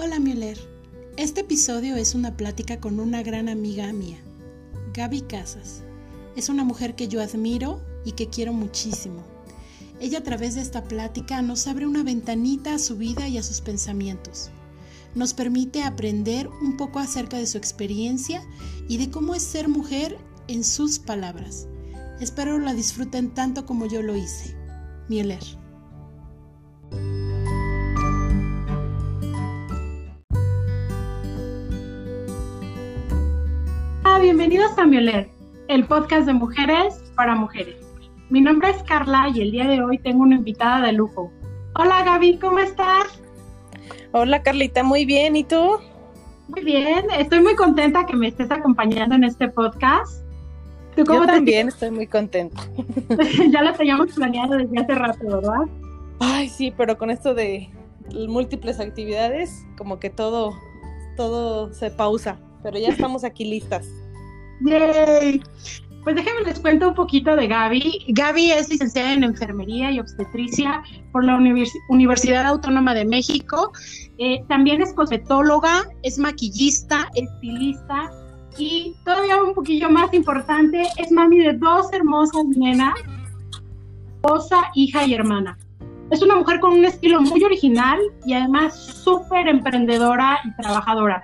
Hola Müller, este episodio es una plática con una gran amiga mía, Gaby Casas. Es una mujer que yo admiro y que quiero muchísimo. Ella a través de esta plática nos abre una ventanita a su vida y a sus pensamientos. Nos permite aprender un poco acerca de su experiencia y de cómo es ser mujer en sus palabras. Espero la disfruten tanto como yo lo hice. Müller. Bienvenidos a Mioler, el podcast de mujeres para mujeres. Mi nombre es Carla y el día de hoy tengo una invitada de lujo. Hola Gaby, ¿cómo estás? Hola Carlita, muy bien, ¿y tú? Muy bien, estoy muy contenta que me estés acompañando en este podcast. ¿Tú cómo Yo también estoy muy contenta. ya lo teníamos planeado desde hace rato, ¿verdad? Ay, sí, pero con esto de múltiples actividades, como que todo, todo se pausa, pero ya estamos aquí listas. ¡Yay! Pues déjenme les cuento un poquito de Gaby. Gaby es licenciada en enfermería y obstetricia por la Universidad Autónoma de México. Eh, también es cosmetóloga, es maquillista, estilista y todavía un poquillo más importante, es mami de dos hermosas nenas, esposa, hija y hermana. Es una mujer con un estilo muy original y además súper emprendedora y trabajadora.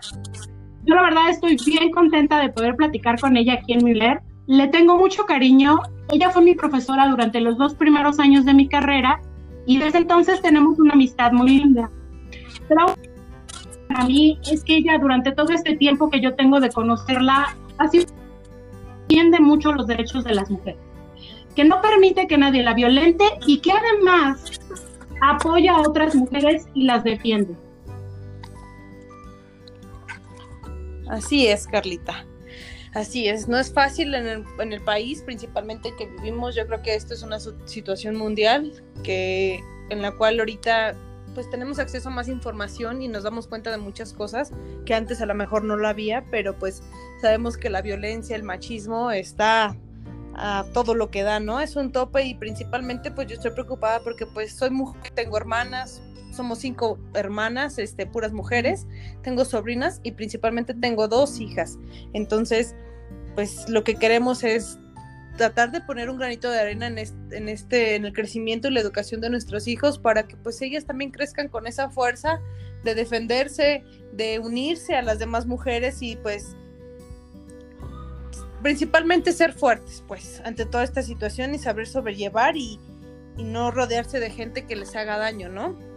Yo la verdad estoy bien contenta de poder platicar con ella aquí en Miller. Le tengo mucho cariño. Ella fue mi profesora durante los dos primeros años de mi carrera y desde entonces tenemos una amistad muy linda. Pero para mí es que ella durante todo este tiempo que yo tengo de conocerla ha sido mucho los derechos de las mujeres, que no permite que nadie la violente y que además apoya a otras mujeres y las defiende. Así es, Carlita. Así es, no es fácil en el, en el, país, principalmente que vivimos. Yo creo que esto es una situación mundial que en la cual ahorita pues tenemos acceso a más información y nos damos cuenta de muchas cosas que antes a lo mejor no lo había, pero pues sabemos que la violencia, el machismo está a todo lo que da, ¿no? Es un tope y principalmente pues yo estoy preocupada porque pues soy mujer, tengo hermanas, somos cinco hermanas, este, puras mujeres, tengo sobrinas y principalmente tengo dos hijas. Entonces, pues lo que queremos es tratar de poner un granito de arena en este, en el crecimiento y la educación de nuestros hijos para que pues ellas también crezcan con esa fuerza de defenderse, de unirse a las demás mujeres y pues principalmente ser fuertes pues ante toda esta situación y saber sobrellevar y no rodearse de gente que les haga daño, ¿no?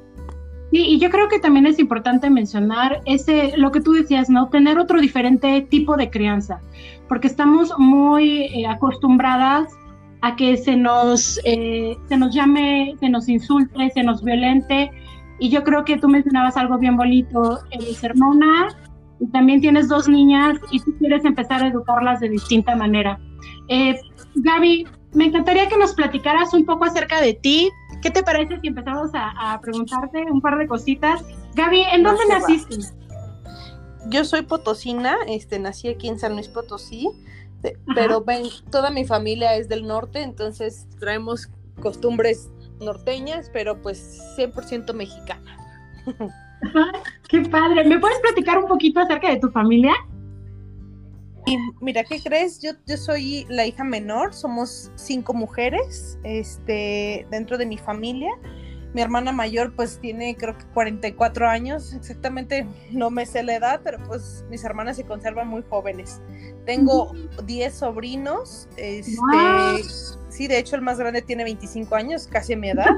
Sí, y yo creo que también es importante mencionar ese, lo que tú decías, ¿no? Tener otro diferente tipo de crianza, porque estamos muy eh, acostumbradas a que se nos, eh, se nos llame, se nos insulte, se nos violente, y yo creo que tú mencionabas algo bien bonito, eres hermana, y también tienes dos niñas, y tú quieres empezar a educarlas de distinta manera. Eh, Gaby, me encantaría que nos platicaras un poco acerca de ti, ¿Qué te parece si empezamos a, preguntarte un par de cositas? Gaby, ¿en dónde naciste? Yo soy potosina, este, nací aquí en San Luis Potosí, pero ven, toda mi familia es del norte, entonces traemos costumbres norteñas, pero pues 100% mexicana. ¡Qué padre! ¿Me puedes platicar un poquito acerca de tu familia? Y mira, ¿qué crees? Yo, yo soy la hija menor, somos cinco mujeres este, dentro de mi familia. Mi hermana mayor pues tiene creo que 44 años, exactamente no me sé la edad, pero pues mis hermanas se conservan muy jóvenes. Tengo 10 sobrinos, este, sí, de hecho el más grande tiene 25 años, casi mi edad.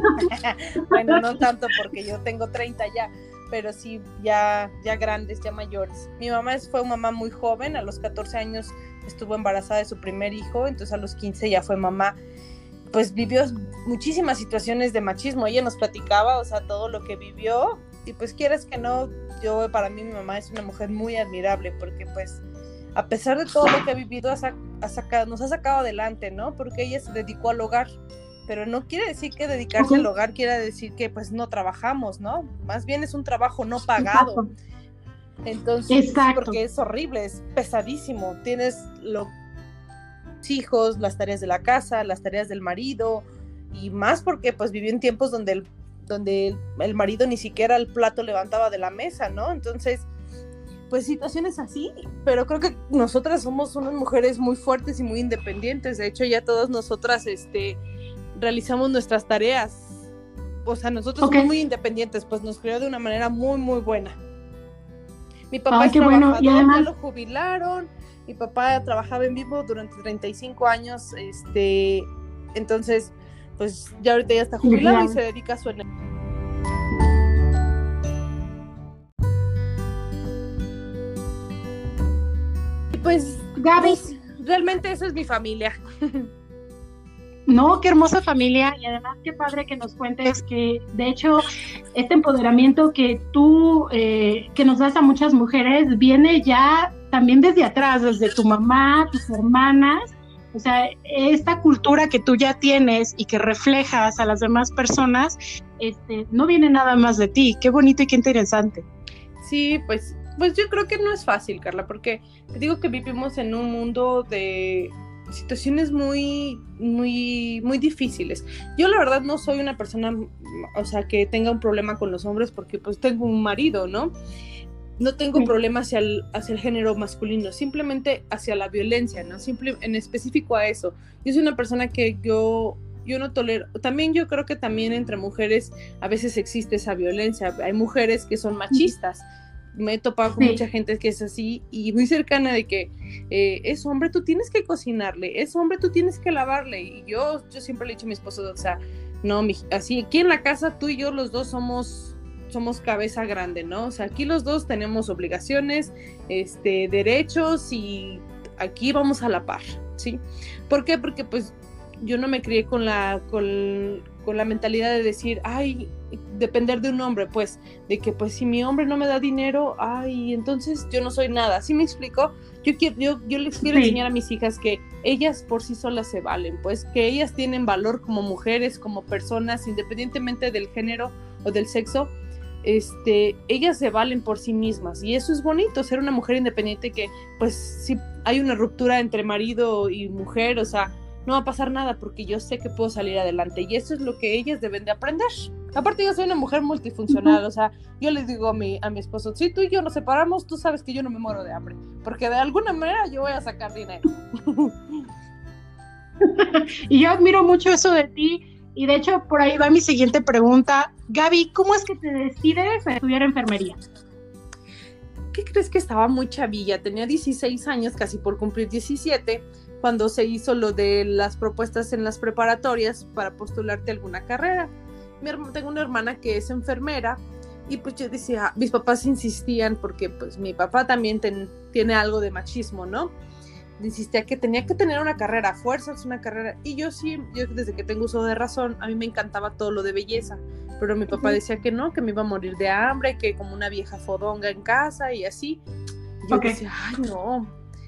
bueno, no tanto porque yo tengo 30 ya, pero sí ya, ya grandes, ya mayores. Mi mamá fue una mamá muy joven, a los 14 años estuvo embarazada de su primer hijo, entonces a los 15 ya fue mamá. Pues vivió muchísimas situaciones de machismo, ella nos platicaba, o sea, todo lo que vivió, y pues quieres que no, yo para mí mi mamá es una mujer muy admirable, porque pues a pesar de todo lo que ha vivido, ha nos ha sacado adelante, ¿no? Porque ella se dedicó al hogar pero no quiere decir que dedicarse al hogar quiera decir que pues no trabajamos, ¿no? Más bien es un trabajo no pagado. Entonces, porque es horrible, es pesadísimo. Tienes los hijos, las tareas de la casa, las tareas del marido y más porque pues vivió en tiempos donde donde el, marido ni siquiera el plato levantaba de la mesa, ¿no? Entonces, pues situaciones así, pero creo que nosotras somos unas mujeres muy fuertes y muy independientes. De hecho, ya todas nosotras este, realizamos nuestras tareas. O sea, nosotros somos muy independientes, pues nos crió de una manera muy, muy buena. Mi papá es trabajador, ya lo jubilaron. Mi papá trabajaba en vivo durante 35 años, este, entonces, pues ya ahorita ya está jubilado y se dedica a su pues, Gaby, pues, realmente esa es mi familia. No, qué hermosa familia y además qué padre que nos cuentes que de hecho este empoderamiento que tú, eh, que nos das a muchas mujeres, viene ya también desde atrás, desde tu mamá, tus hermanas. O sea, esta cultura que tú ya tienes y que reflejas a las demás personas, este, no viene nada más de ti. Qué bonito y qué interesante. Sí, pues, pues yo creo que no es fácil, Carla, porque te digo que vivimos en un mundo de situaciones muy, muy, muy difíciles. Yo la verdad no soy una persona, o sea, que tenga un problema con los hombres porque pues tengo un marido, ¿no? No tengo problema hacia el, hacia el género masculino, simplemente hacia la violencia, ¿no? Simple, en específico a eso. Yo soy una persona que yo yo no tolero, también yo creo que también entre mujeres a veces existe esa violencia, hay mujeres que son machistas, me he topado con mucha gente que es así y muy cercana de que eh, es hombre, tú tienes que cocinarle, es hombre, tú tienes que lavarle. Y yo, yo siempre le he dicho a mi esposo, o sea, no, así aquí en la casa tú y yo los dos somos somos cabeza grande, ¿no? O sea, aquí los dos tenemos obligaciones, este, derechos y aquí vamos a la par, ¿sí? ¿Por qué? Porque pues yo no me crié con la, con, con la mentalidad de decir, ay, depender de un hombre, pues, de que pues si mi hombre no me da dinero, ay, entonces yo no soy nada. ¿Sí me explico? Yo quiero, yo, yo les quiero enseñar a mis hijas que ellas por sí solas se valen, pues, que ellas tienen valor como mujeres, como personas, independientemente del género o del sexo. Este, ellas se valen por sí mismas y eso es bonito, ser una mujer independiente que pues si hay una ruptura entre marido y mujer, o sea, no va a pasar nada porque yo sé que puedo salir adelante y eso es lo que ellas deben de aprender. Aparte yo soy una mujer multifuncional, o sea, yo les digo a mi, a mi esposo, si tú y yo nos separamos, tú sabes que yo no me muero de hambre, porque de alguna manera yo voy a sacar dinero. y yo admiro mucho eso de ti y de hecho por ahí va mi siguiente pregunta. Gaby, ¿cómo es que te decides a estudiar enfermería? ¿Qué crees que estaba muy chavilla? Tenía 16 años, casi por cumplir 17 cuando se hizo lo de las propuestas en las preparatorias para postularte a alguna carrera. Mi, tengo una hermana que es enfermera y pues yo decía, mis papás insistían porque pues mi papá también tiene algo de machismo, ¿no? Insistía que tenía que tener una carrera, fuerzas, una carrera. Y yo sí, yo desde que tengo uso de razón, a mí me encantaba todo lo de belleza. Pero mi papá decía que no, que me iba a morir de hambre, que como una vieja fodonga en casa y así. yo decía, ay, no.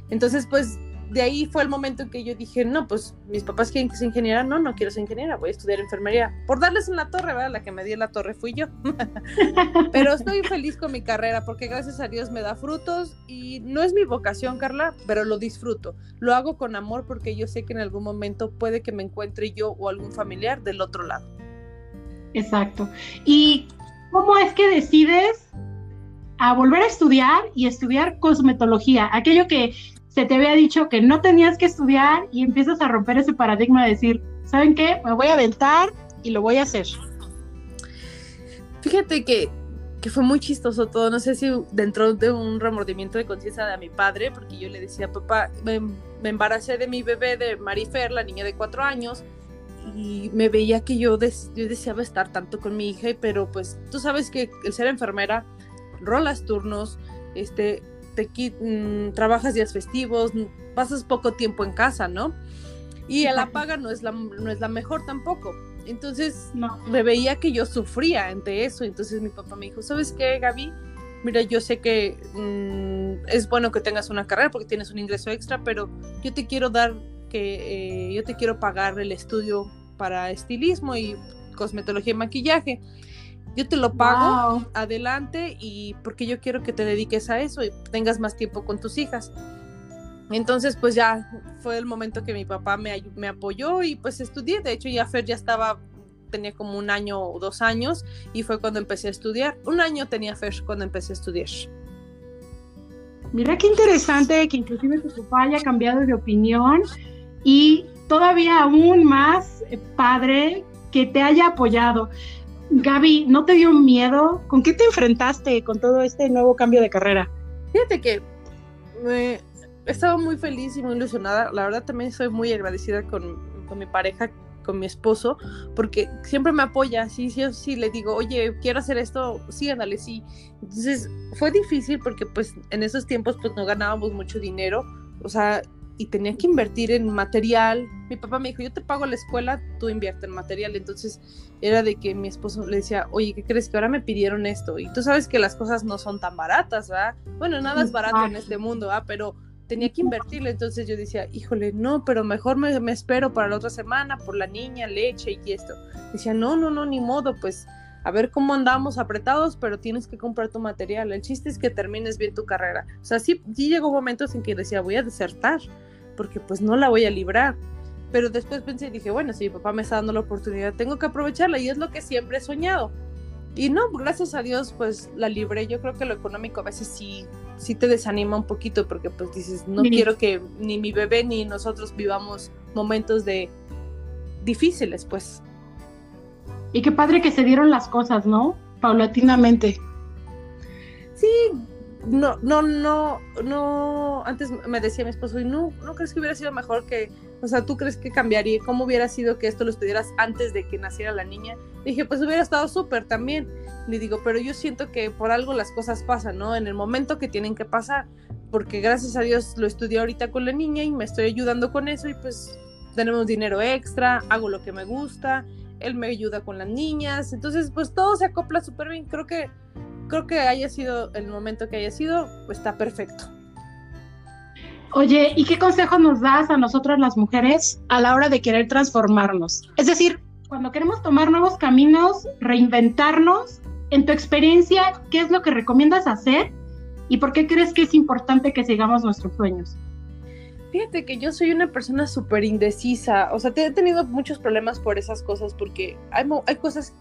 Entonces, pues de ahí fue el momento en que yo dije, no, pues mis papás quieren que sea ingeniera, no, no quiero ser ingeniera, voy a estudiar enfermería. Por darles en la torre, ¿verdad? La que me dio la torre fui yo. pero estoy feliz con mi carrera porque gracias a Dios me da frutos y no es mi vocación, Carla, pero lo disfruto. Lo hago con amor porque yo sé que en algún momento puede que me encuentre yo o algún familiar del otro lado. Exacto. ¿Y cómo es que decides a volver a estudiar y estudiar cosmetología? Aquello que se te había dicho que no tenías que estudiar y empiezas a romper ese paradigma de decir, ¿saben qué? Me voy a aventar y lo voy a hacer. Fíjate que, fue muy chistoso todo, no sé si dentro de un remordimiento de conciencia de mi padre, porque yo le decía, papá, me, embaracé de mi bebé, de Marifer, la niña de cuatro años, y me veía que yo, yo deseaba estar tanto con mi hija, pero pues tú sabes que el ser enfermera, rolas turnos, este, te mm, trabajas días festivos, pasas poco tiempo en casa, ¿no? Y la paga no es la, no es la mejor tampoco. Entonces me veía que yo sufría ante eso. Entonces mi papá me dijo, ¿sabes qué, Gaby? Mira, yo sé que mm, es bueno que tengas una carrera porque tienes un ingreso extra, pero yo te quiero dar que eh, yo te quiero pagar el estudio para estilismo y cosmetología y maquillaje yo te lo pago adelante y porque yo quiero que te dediques a eso y tengas más tiempo con tus hijas. Entonces, pues ya fue el momento que mi papá me, me apoyó y pues estudié. De hecho, ya Fer ya estaba tenía como un año o dos años y fue cuando empecé a estudiar. Un año tenía Fer cuando empecé a estudiar. Mira qué interesante que inclusive tu papá haya cambiado de opinión y todavía aún más eh, padre que te haya apoyado. Gaby, ¿no te dio miedo? ¿Con qué te enfrentaste con todo este nuevo cambio de carrera? Fíjate que me estaba muy feliz y muy ilusionada. La verdad también soy muy agradecida con, con mi pareja con mi esposo, porque siempre me apoya, sí, sí, sí, le digo, oye, quiero hacer esto, sí, ándale, sí. Entonces fue difícil porque pues en esos tiempos pues no ganábamos mucho dinero, o sea, y tenía que invertir en material. Mi papá me dijo, yo te pago la escuela, tú invierte en material. Entonces era de que mi esposo le decía, oye, ¿qué crees que ahora me pidieron esto? Y tú sabes que las cosas no son tan baratas, ¿verdad? Bueno, nada es barato en este mundo, ¿ah? Pero tenía que invertirle, entonces yo decía, híjole, no, pero mejor me, me, espero para la otra semana por la niña, leche y esto. Decía, no, no, no, ni modo, pues a ver cómo andamos apretados, pero tienes que comprar tu material. El chiste es que termines bien tu carrera. O sea, sí, sí llegó momentos en que decía, voy a desertar, porque pues no la voy a librar. Pero después pensé y dije, bueno, si mi papá me está dando la oportunidad, tengo que aprovecharla y es lo que siempre he soñado. Y no, gracias a Dios, pues la libré. Yo creo que lo económico a veces sí sí te desanima un poquito porque pues dices, no quiero que ni mi bebé ni nosotros vivamos momentos de difíciles, pues. Y qué padre que se dieron las cosas, ¿no? Paulatinamente. Sí, no, no, no, no, antes me decía mi esposo, ¿y no, no crees que hubiera sido mejor que, o sea, tú crees que cambiaría, cómo hubiera sido que esto lo estudiaras antes de que naciera la niña? Dije, pues hubiera estado súper también. Le digo, pero yo siento que por algo las cosas pasan, ¿no? En el momento que tienen que pasar, porque gracias a Dios lo estudié ahorita con la niña y me estoy ayudando con eso y pues tenemos dinero extra, hago lo que me gusta, él me ayuda con las niñas, entonces pues todo se acopla súper bien, creo que creo que haya sido el momento que haya sido, pues está perfecto. Oye, ¿y qué consejo nos das a nosotras las mujeres a la hora de querer transformarnos? Es decir, cuando queremos tomar nuevos caminos, reinventarnos, en tu experiencia, ¿qué es lo que recomiendas hacer y por qué crees que es importante que sigamos nuestros sueños? Fíjate que yo soy una persona súper indecisa, o sea, he tenido muchos problemas por esas cosas porque hay, hay cosas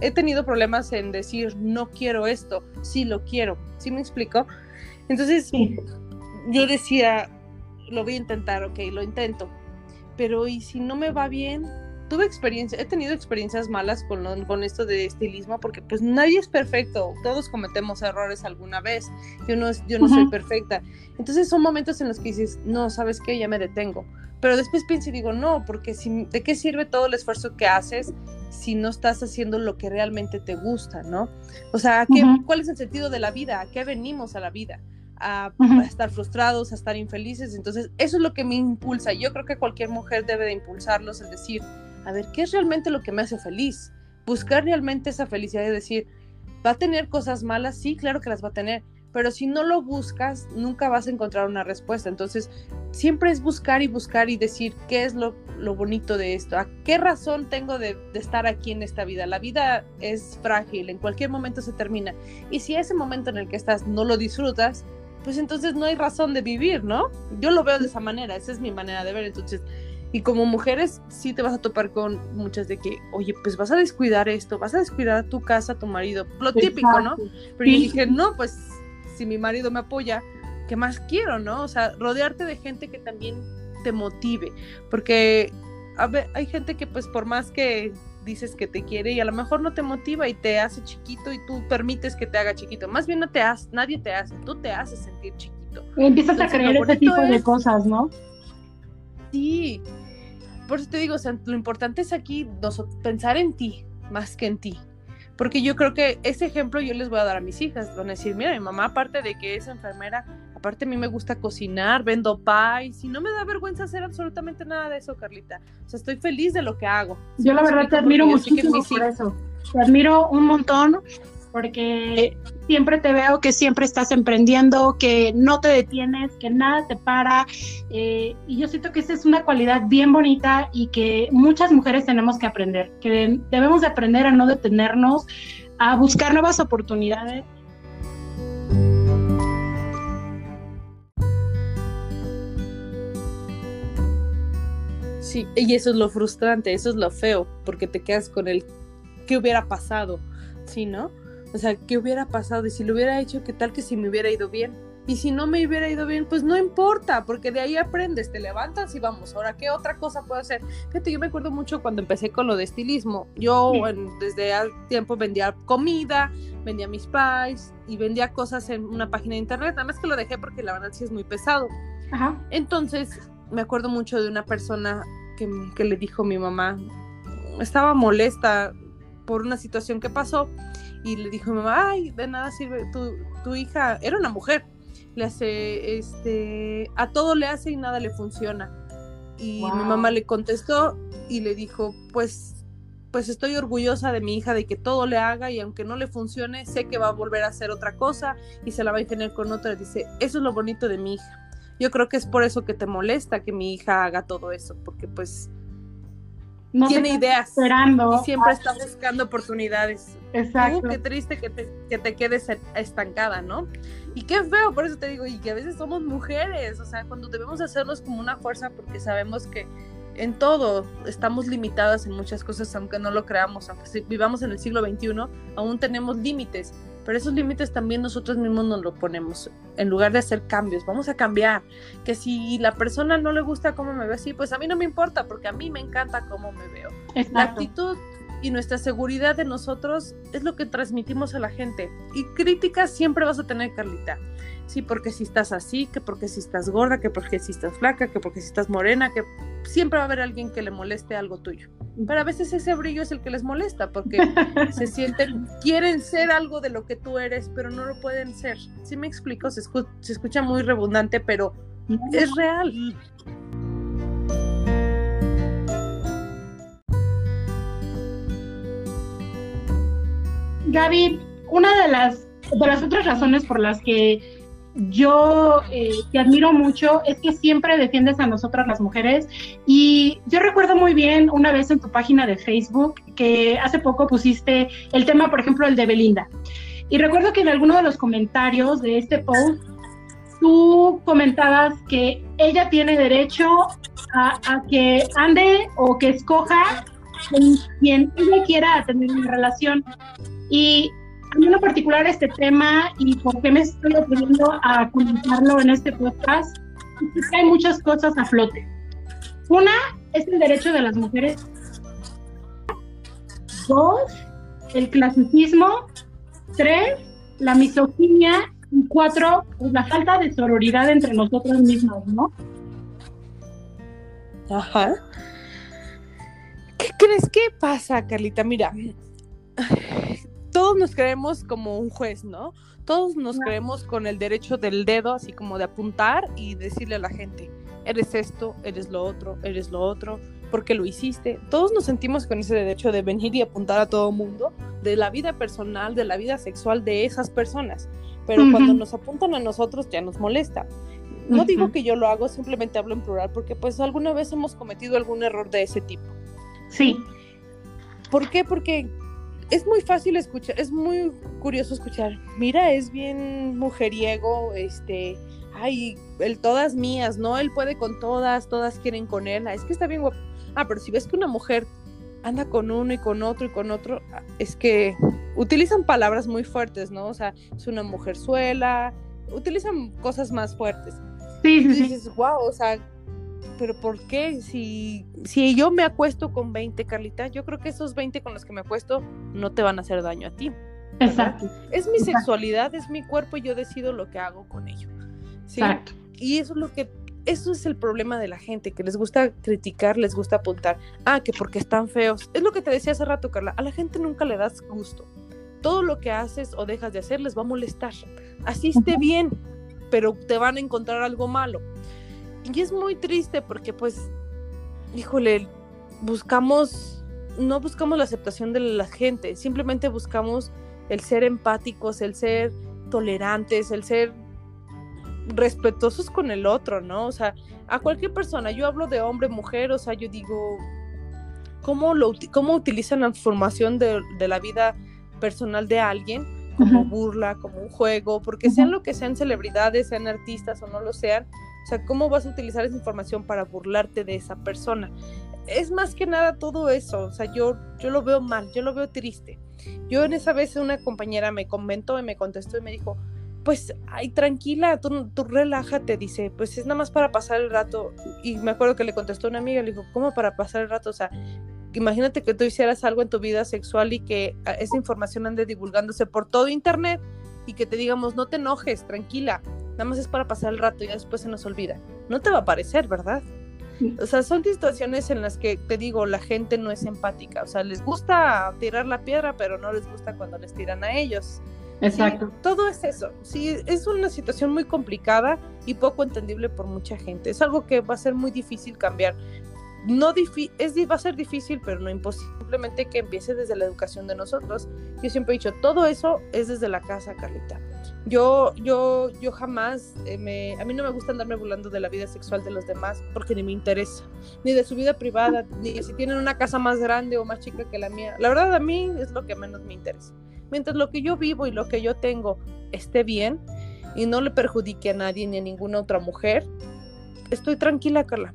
he tenido problemas en decir no quiero esto, sí lo quiero, ¿sí me explico? Entonces yo decía, lo voy a intentar, ok, lo intento, pero ¿y si no me va bien? Tuve experiencia, he tenido experiencias malas con, con esto de estilismo porque pues nadie es perfecto, todos cometemos errores alguna vez, yo no, yo no soy perfecta. Entonces son momentos en los que dices, no, ¿sabes qué? Ya me detengo. Pero después pienso y digo, no, porque si, ¿de qué sirve todo el esfuerzo que haces si no estás haciendo lo que realmente te gusta, ¿no? O sea, ¿qué, ¿cuál es el sentido de la vida? ¿A qué venimos a la vida? A, estar frustrados, a estar infelices. Entonces, eso es lo que me impulsa. Yo creo que cualquier mujer debe de impulsarlos, es decir, a ver, ¿qué es realmente lo que me hace feliz? Buscar realmente esa felicidad y decir, ¿va a tener cosas malas? Sí, claro que las va a tener, pero si no lo buscas, nunca vas a encontrar una respuesta. Entonces, siempre es buscar y buscar y decir qué es lo, bonito de esto, a qué razón tengo de, estar aquí en esta vida. La vida es frágil, en cualquier momento se termina. Y si ese momento en el que estás no lo disfrutas, pues entonces no hay razón de vivir, ¿no? Yo lo veo de esa manera, esa es mi manera de ver. Entonces, y como mujeres sí te vas a topar con muchas de que, oye, pues vas a descuidar esto, vas a descuidar tu casa, tu marido, lo típico, ¿no? Pero yo dije, no, pues si mi marido me apoya, ¿qué más quiero, no? O sea, rodearte de gente que también te motive, porque a ver, hay gente que pues por más que dices que te quiere y a lo mejor no te motiva y te hace chiquito y tú permites que te haga chiquito. Más bien no te hace, nadie te hace, tú te haces sentir chiquito. Y empiezas a creer ese tipo de cosas, ¿no? Sí. Por eso te digo, o sea, lo importante es aquí pensar en ti más que en ti. Porque yo creo que ese ejemplo yo les voy a dar a mis hijas. Van a decir, mira, mi mamá, aparte de que es enfermera, aparte a mí me gusta cocinar, vendo pies y no me da vergüenza hacer absolutamente nada de eso, Carlita. O sea, estoy feliz de lo que hago. Yo la verdad te admiro muchísimo por eso. Te admiro un montón porque siempre te veo que siempre estás emprendiendo, que no te detienes, que nada te para. Eh, y yo siento que esa es una cualidad bien bonita y que muchas mujeres tenemos que aprender, que debemos de aprender a no detenernos, a buscar nuevas oportunidades. Sí, y eso es lo frustrante, eso es lo feo, porque te quedas con el qué hubiera pasado, ¿sí, no? O sea, ¿qué hubiera pasado? Y si lo hubiera hecho, ¿qué tal que si me hubiera ido bien? Y si no me hubiera ido bien, pues no importa, porque de ahí aprendes, te levantas y vamos, ahora, ¿qué otra cosa puedo hacer? Fíjate, yo me acuerdo mucho cuando empecé con lo de estilismo. Yo desde hace tiempo vendía comida, vendía mis pies y vendía cosas en una página de internet. Nada más que lo dejé porque la verdad sí es muy pesado. Ajá. Entonces, me acuerdo mucho de una persona que, que le dijo a mi mamá, estaba molesta por una situación que pasó y le dijo a mi mamá, ay, de nada sirve, tu, tu hija, era una mujer, le hace, este, a todo le hace y nada le funciona. Y mi mamá le contestó y le dijo, pues, pues estoy orgullosa de mi hija de que todo le haga y aunque no le funcione, sé que va a volver a hacer otra cosa y se la va a tener con otra. Dice, eso es lo bonito de mi hija. Yo creo que es por eso que te molesta que mi hija haga todo eso, porque pues tiene ideas esperando. y siempre está buscando oportunidades. Exacto. qué triste que te, que te quedes estancada, ¿no? Y qué feo, por eso te digo, y que a veces somos mujeres, o sea, cuando debemos hacernos como una fuerza porque sabemos que en todo estamos limitadas en muchas cosas, aunque no lo creamos, aunque vivamos en el siglo XXI, aún tenemos límites, pero esos límites también nosotros mismos nos lo ponemos, en lugar de hacer cambios, vamos a cambiar, que si la persona no le gusta cómo me ve así, pues a mí no me importa, porque a mí me encanta cómo me veo. La actitud y nuestra seguridad de nosotros es lo que transmitimos a la gente. Y críticas siempre vas a tener, Carlita. Sí, porque si estás así, que porque si estás gorda, que porque si estás flaca, que porque si estás morena, que siempre va a haber alguien que le moleste algo tuyo. Pero a veces ese brillo es el que les molesta porque se sienten, quieren ser algo de lo que tú eres, pero no lo pueden ser. Sí me explico, se, se escucha muy redundante, pero es real. Gaby, una de las, de las otras razones por las que yo eh, te admiro mucho es que siempre defiendes a nosotras las mujeres y yo recuerdo muy bien una vez en tu página de Facebook que hace poco pusiste el tema, por ejemplo, el de Belinda. Y recuerdo que en alguno de los comentarios de este post tú comentabas que ella tiene derecho a, a que ande o que escoja con quien ella quiera tener una relación. Y a mí en lo particular este tema y por qué me estoy atreviendo a comentarlo en este podcast, hay muchas cosas a flote. Una es el derecho de las mujeres. Dos, el clasicismo. Tres, la misoginia. Y cuatro, pues la falta de sororidad entre nosotros mismos, ¿no? Ajá. ¿Qué crees que pasa, Carlita? Mira, todos nos creemos como un juez, ¿no? Todos nos creemos con el derecho del dedo, así como de apuntar y decirle a la gente, eres esto, eres lo otro, eres lo otro, porque lo hiciste. Todos nos sentimos con ese derecho de venir y apuntar a todo mundo de la vida personal, de la vida sexual de esas personas. Pero cuando nos apuntan a nosotros ya nos molesta. No digo que yo lo hago, simplemente hablo en plural, porque pues alguna vez hemos cometido algún error de ese tipo. Sí. ¿Por qué? Porque es muy fácil escuchar, es muy curioso escuchar. Mira, es bien mujeriego, este, ay, el todas mías, ¿no? Él puede con todas, todas quieren con él. Ah, es que está bien guapo. Ah, pero si ves que una mujer anda con uno y con otro y con otro, ah, es que utilizan palabras muy fuertes, ¿no? O sea, es una mujer suela, utilizan cosas más fuertes. Sí, sí, sí. Y dices, wow, o sea, pero ¿por qué? Si, si yo me acuesto con 20, Carlita, yo creo que esos 20 con los que me acuesto no te van a hacer daño a ti. Exacto. Es mi sexualidad, es mi cuerpo y yo decido lo que hago con ello. Exacto. Y eso es lo que eso es el problema de la gente, que les gusta criticar, les gusta apuntar. Ah, que porque están feos. Es lo que te decía hace rato, Carla. A la gente nunca le das gusto. Todo lo que haces o dejas de hacer les va a molestar. Así esté bien, pero te van a encontrar algo malo. Y es muy triste porque pues, híjole, buscamos, no buscamos la aceptación de la gente, simplemente buscamos el ser empáticos, el ser tolerantes, el ser respetuosos con el otro, ¿no? O sea, a cualquier persona, yo hablo de hombre, mujer, o sea, yo digo, ¿cómo, lo, cómo utilizan la información de, de la vida personal de alguien como burla, como un juego, porque sean lo que sean celebridades, sean artistas o no lo sean, sea, ¿cómo vas a utilizar esa información para burlarte de esa persona? Es más que nada todo eso, o sea, yo, yo lo veo mal, yo lo veo triste. Yo en esa vez una compañera me comentó y me contestó y me dijo, pues, ay, tranquila, tú, tú relájate, dice, pues es nada más para pasar el rato. Y me acuerdo que le contestó una amiga, le dijo, ¿cómo para pasar el rato? O sea, imagínate que tú hicieras algo en tu vida sexual y que ah, esa información ande divulgándose por todo internet y que te digamos, no te enojes, tranquila, nada más es para pasar el rato y después se nos olvida. No te va a parecer, ¿verdad? O sea, son situaciones en las que te digo, la gente no es empática. O sea, les gusta tirar la piedra, pero no les gusta cuando les tiran a ellos. Exacto. todo es eso. Sí, es una situación muy complicada y poco entendible por mucha gente. Es algo que va a ser muy difícil cambiar no es, va a ser difícil, pero no imposible. Simplemente que empiece desde la educación de nosotros. Yo siempre he dicho, todo eso es desde la casa, Carlita. Yo, yo, yo jamás, eh, me, a mí no me gusta andarme burlando de la vida sexual de los demás porque ni me interesa, ni de su vida privada, ni si tienen una casa más grande o más chica que la mía. La verdad a mí es lo que menos me interesa. Mientras lo que yo vivo y lo que yo tengo esté bien y no le perjudique a nadie ni a ninguna otra mujer, estoy tranquila, Carla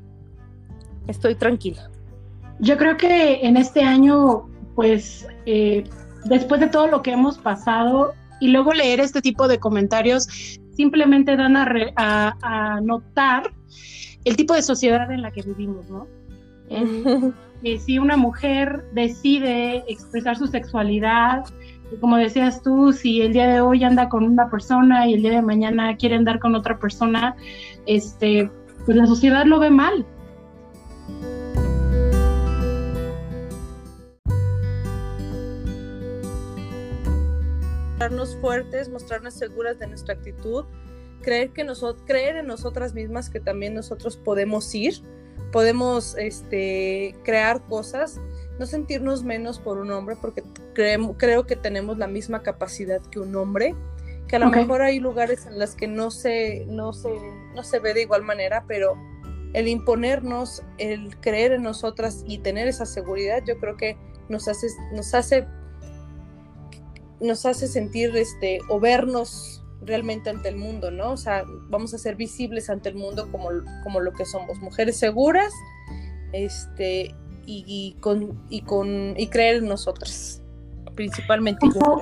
estoy tranquila. Yo creo que en este año, pues, eh, después de todo lo que hemos pasado y luego leer este tipo de comentarios, simplemente dan a, notar el tipo de sociedad en la que vivimos, ¿no? si una mujer decide expresar su sexualidad, como decías tú, si el día de hoy anda con una persona y el día de mañana quiere andar con otra persona, este, pues la sociedad lo ve mal. Mostrarnos fuertes, mostrarnos seguras de nuestra actitud, creer, que nosotros, creer en nosotras mismas que también nosotros podemos ir, podemos este, crear cosas, no sentirnos menos por un hombre, porque creo que tenemos la misma capacidad que un hombre, que a lo mejor hay lugares en los que no se, no, se, no se ve de igual manera, pero el imponernos, el creer en nosotras y tener esa seguridad, yo creo que nos hace, nos hace nos hace sentir este o vernos realmente ante el mundo, ¿no? O sea, vamos a ser visibles ante el mundo como, como lo que somos, mujeres seguras, este, y, con, y con, y creer en nosotras, principalmente. Como,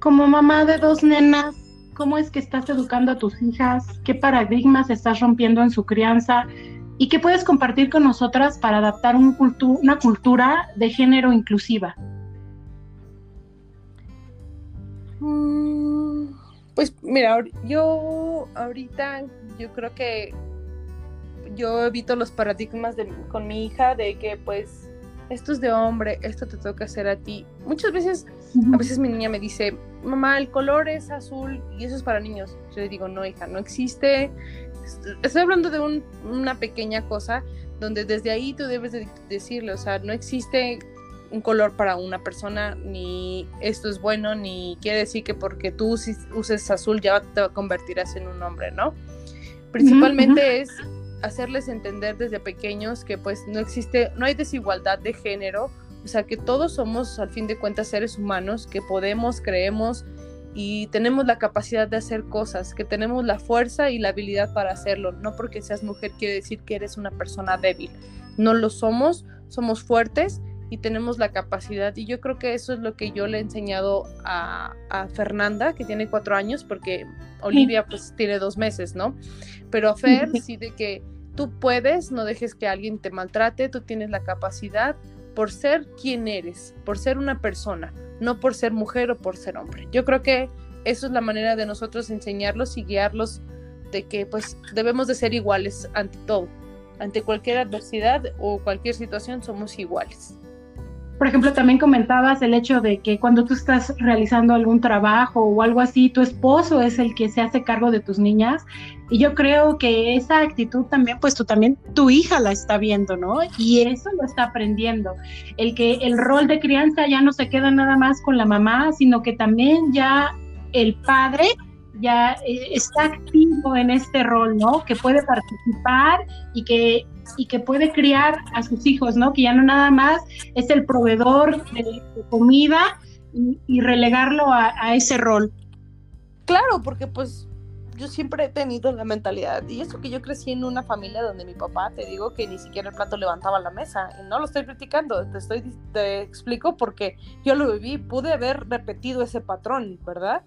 como mamá de dos nenas, ¿cómo es que estás educando a tus hijas? ¿Qué paradigmas estás rompiendo en su crianza? ¿Y qué puedes compartir con nosotras para adaptar un una cultura de género inclusiva? Pues mira, yo ahorita yo creo que yo evito los paradigmas con mi hija de que pues esto es de hombre, esto te toca hacer a ti. Muchas veces, a veces mi niña me dice, mamá, el color es azul y eso es para niños. Yo le digo, no, hija, no existe. Estoy hablando de una pequeña cosa donde desde ahí tú debes de decirle, o sea, no existe un color para una persona, ni esto es bueno, ni quiere decir que porque tú uses azul ya te convertirás en un hombre, ¿no? Principalmente es hacerles entender desde pequeños que pues no existe, no hay desigualdad de género, o sea que todos somos al fin de cuentas seres humanos, que podemos, creemos y tenemos la capacidad de hacer cosas, que tenemos la fuerza y la habilidad para hacerlo. No porque seas mujer quiere decir que eres una persona débil. No lo somos, somos fuertes y tenemos la capacidad. Y yo creo que eso es lo que yo le he enseñado a, Fernanda, que tiene cuatro años, porque Olivia pues tiene dos meses, ¿no? Pero a Fer sí de que tú puedes, no dejes que alguien te maltrate, tú tienes la capacidad por ser quien eres, por ser una persona, no por ser mujer o por ser hombre. Yo creo que eso es la manera de nosotros enseñarlos y guiarlos de que pues debemos de ser iguales ante todo. Ante cualquier adversidad o cualquier situación somos iguales por ejemplo, también comentabas el hecho de que cuando tú estás realizando algún trabajo o algo así, tu esposo es el que se hace cargo de tus niñas. Y yo creo que esa actitud también, pues tú también, tu hija la está viendo, ¿no? Y eso lo está aprendiendo. El que el rol de crianza ya no se queda nada más con la mamá, sino que también ya el padre ya eh, está activo en este rol, ¿no? Que puede participar y que, y que puede criar a sus hijos, ¿no? Que ya no nada más es el proveedor de, comida y, relegarlo a, ese rol. Claro, porque pues yo siempre he tenido la mentalidad, y eso que yo crecí en una familia donde mi papá, te digo que ni siquiera el plato levantaba la mesa, y no lo estoy criticando, te estoy, te explico porque yo lo viví, pude haber repetido ese patrón, ¿verdad?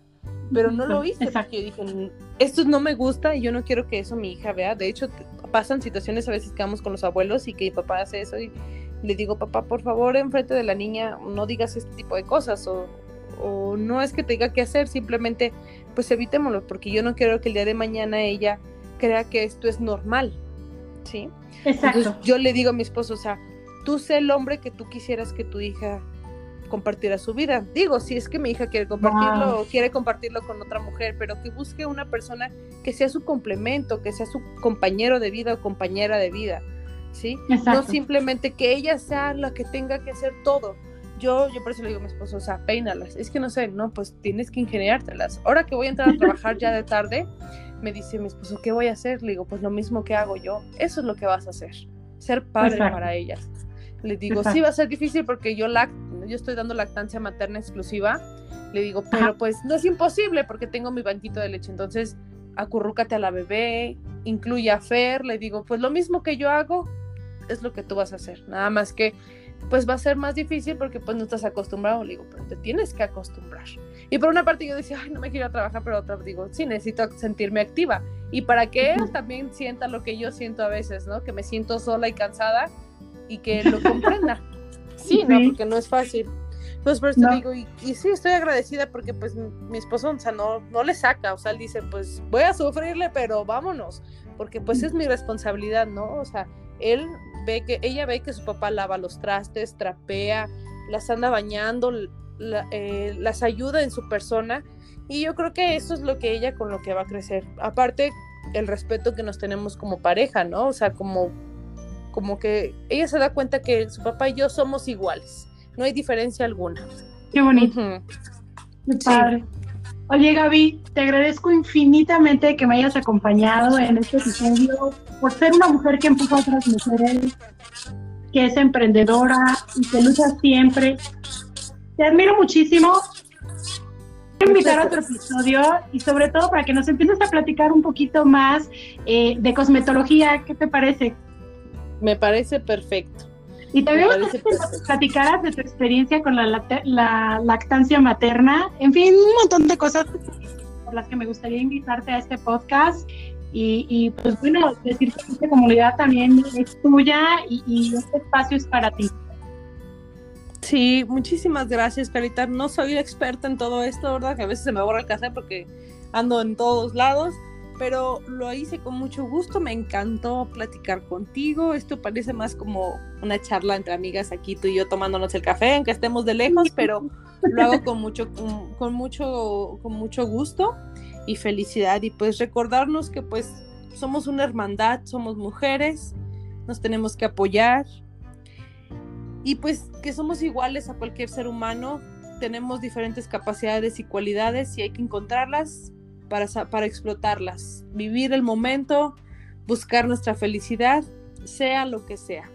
Pero no lo hice porque yo dije, esto no me gusta y yo no quiero que eso mi hija vea. De hecho, pasan situaciones a veces que vamos con los abuelos y que mi papá hace eso y le digo, papá, por favor, enfrente de la niña no digas este tipo de cosas o, o no es que te diga qué hacer, simplemente pues evitémoslo, porque yo no quiero que el día de mañana ella crea que esto es normal, ¿sí? Exacto. yo le digo a mi esposo, o sea, tú sé el hombre que tú quisieras que tu hija compartiera su vida. Digo, si es que mi hija quiere compartirlo o quiere compartirlo con otra mujer, pero que busque una persona que sea su complemento, que sea su compañero de vida o compañera de vida, ¿sí? No simplemente que ella sea la que tenga que hacer todo yo, yo por eso le digo a mi esposo, o sea, peínalas. Es que no sé, no, pues tienes que ingeniártelas. Ahora que voy a entrar a trabajar ya de tarde, me dice mi esposo, ¿qué voy a hacer? Le digo, pues lo mismo que hago yo. Eso es lo que vas a hacer, ser padre para ellas. Le digo, sí va a ser difícil porque yo, lact yo estoy dando lactancia materna exclusiva. Le digo, pero pues no es imposible porque tengo mi banquito de leche. Entonces, acurrúcate a la bebé, incluye a Fer. Le digo, pues lo mismo que yo hago es lo que tú vas a hacer. Nada más que pues va a ser más difícil porque pues no estás acostumbrado. Le digo, pero te tienes que acostumbrar. Y por una parte yo decía, ay, no me quiero trabajar, pero otra digo, sí, necesito sentirme activa. Y para que él también sienta lo que yo siento a veces, ¿no? Que me siento sola y cansada y que lo comprenda. Sí, ¿no? Porque no es fácil. Pues por eso digo, y, sí, estoy agradecida porque pues mi esposo, o sea, no, no le saca, o sea, él dice, pues voy a sufrirle, pero vámonos, porque pues es mi responsabilidad, ¿no? O sea, él ve que, ella ve que su papá lava los trastes, trapea, las anda bañando, eh, las ayuda en su persona. Y yo creo que eso es lo que ella con lo que va a crecer. Aparte, el respeto que nos tenemos como pareja, ¿no? O sea, como, como que ella se da cuenta que su papá y yo somos iguales. No hay diferencia alguna. Qué bonito. Qué padre. Oye, Gaby, te agradezco infinitamente que me hayas acompañado en este episodio por ser una mujer que empuja a otras mujeres, que es emprendedora y que lucha siempre. Te admiro muchísimo. Quiero invitar a otro episodio y sobre todo para que nos empieces a platicar un poquito más eh, de cosmetología. ¿Qué te parece? Me parece perfecto. Y también que platicaras de tu experiencia con la, lactancia materna, en fin, un montón de cosas por las que me gustaría invitarte a este podcast. Y, pues bueno, decir que esta comunidad también es tuya y, este espacio es para ti. Sí, muchísimas gracias, Carita. No soy experta en todo esto, ¿verdad? Que a veces se me borra el café porque ando en todos lados pero lo hice con mucho gusto, me encantó platicar contigo, esto parece más como una charla entre amigas aquí tú y yo tomándonos el café, aunque estemos de lejos, pero lo hago con mucho, con, mucho, con mucho gusto y felicidad. Y pues recordarnos que pues somos una hermandad, somos mujeres, nos tenemos que apoyar. Y pues que somos iguales a cualquier ser humano, tenemos diferentes capacidades y cualidades y hay que encontrarlas para, explotarlas, vivir el momento, buscar nuestra felicidad, sea lo que sea.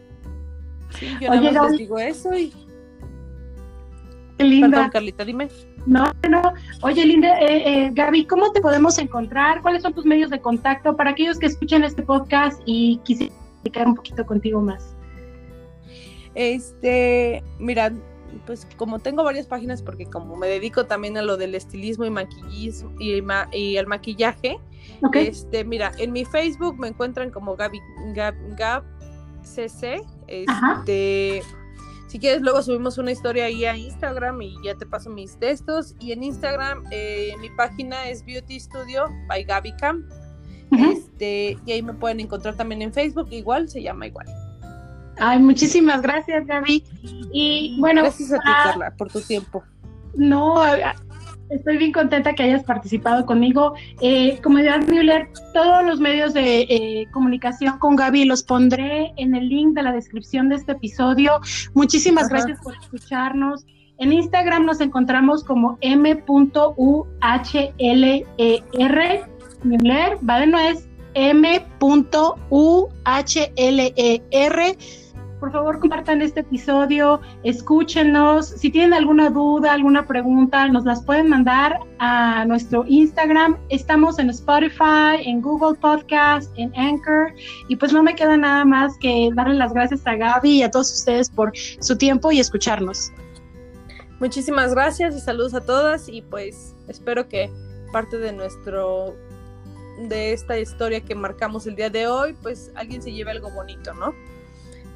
yo Oye, nada más digo eso y... Linda. Carlita, dime. No, no. Oye, Linda, eh, eh, Gaby, ¿cómo te podemos encontrar? ¿Cuáles son tus medios de contacto para aquellos que escuchen este podcast y quisieran platicar un poquito contigo más? Este, mira, pues como tengo varias páginas porque como me dedico también a lo del estilismo y maquillismo y, y el maquillaje, este, mira, en mi Facebook me encuentran como Gaby Gab, CC, este, si quieres luego subimos una historia ahí a Instagram y ya te paso mis textos. Y en Instagram eh, mi página es Beauty Studio by Gaby Camp, este, y ahí me pueden encontrar también en Facebook, igual se llama igual. Ay, muchísimas gracias, Gaby. Y bueno, gracias a ti, ah, Carla, por tu tiempo. No, estoy bien contenta que hayas participado conmigo. Eh, Comunidad Müller, todos los medios de eh, comunicación con Gaby los pondré en el link de la descripción de este episodio. Muchísimas gracias por escucharnos. En Instagram nos encontramos como m.uhler. Müller, ¿vale? No es m.uhler por favor compartan este episodio, escúchenos. Si tienen alguna duda, alguna pregunta, nos las pueden mandar a nuestro Instagram. Estamos en Spotify, en Google Podcast, en Anchor. Y pues no me queda nada más que darle las gracias a Gaby y a todos ustedes por su tiempo y escucharnos. Muchísimas gracias y saludos a todas y pues espero que parte de nuestro de esta historia que marcamos el día de hoy, pues alguien se lleve algo bonito, ¿no?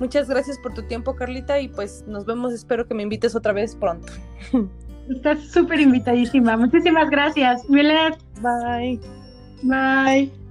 Muchas gracias por tu tiempo, Carlita, y pues nos vemos, espero que me invites otra vez pronto. Estás súper invitadísima. Muchísimas gracias. Milet. Bye. Bye.